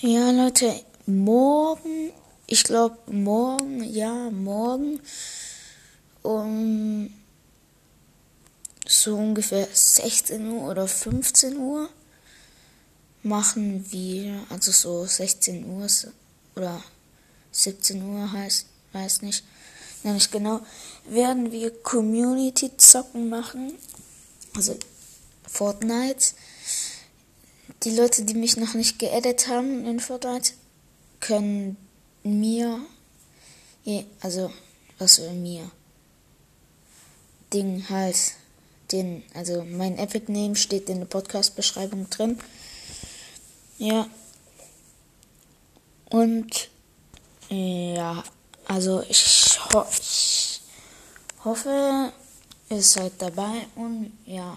Ja, Leute, morgen, ich glaube morgen, ja, morgen um so ungefähr 16 Uhr oder 15 Uhr machen wir, also so 16 Uhr oder 17 Uhr heißt, weiß nicht, nämlich genau, werden wir Community Zocken machen, also Fortnite. Die Leute, die mich noch nicht geedit haben in Fortnite, können mir, also was für mir, Ding halt, den, also mein Epic Name steht in der Podcast-Beschreibung drin. Ja. Und ja, also ich, ho ich hoffe, ihr seid dabei und ja.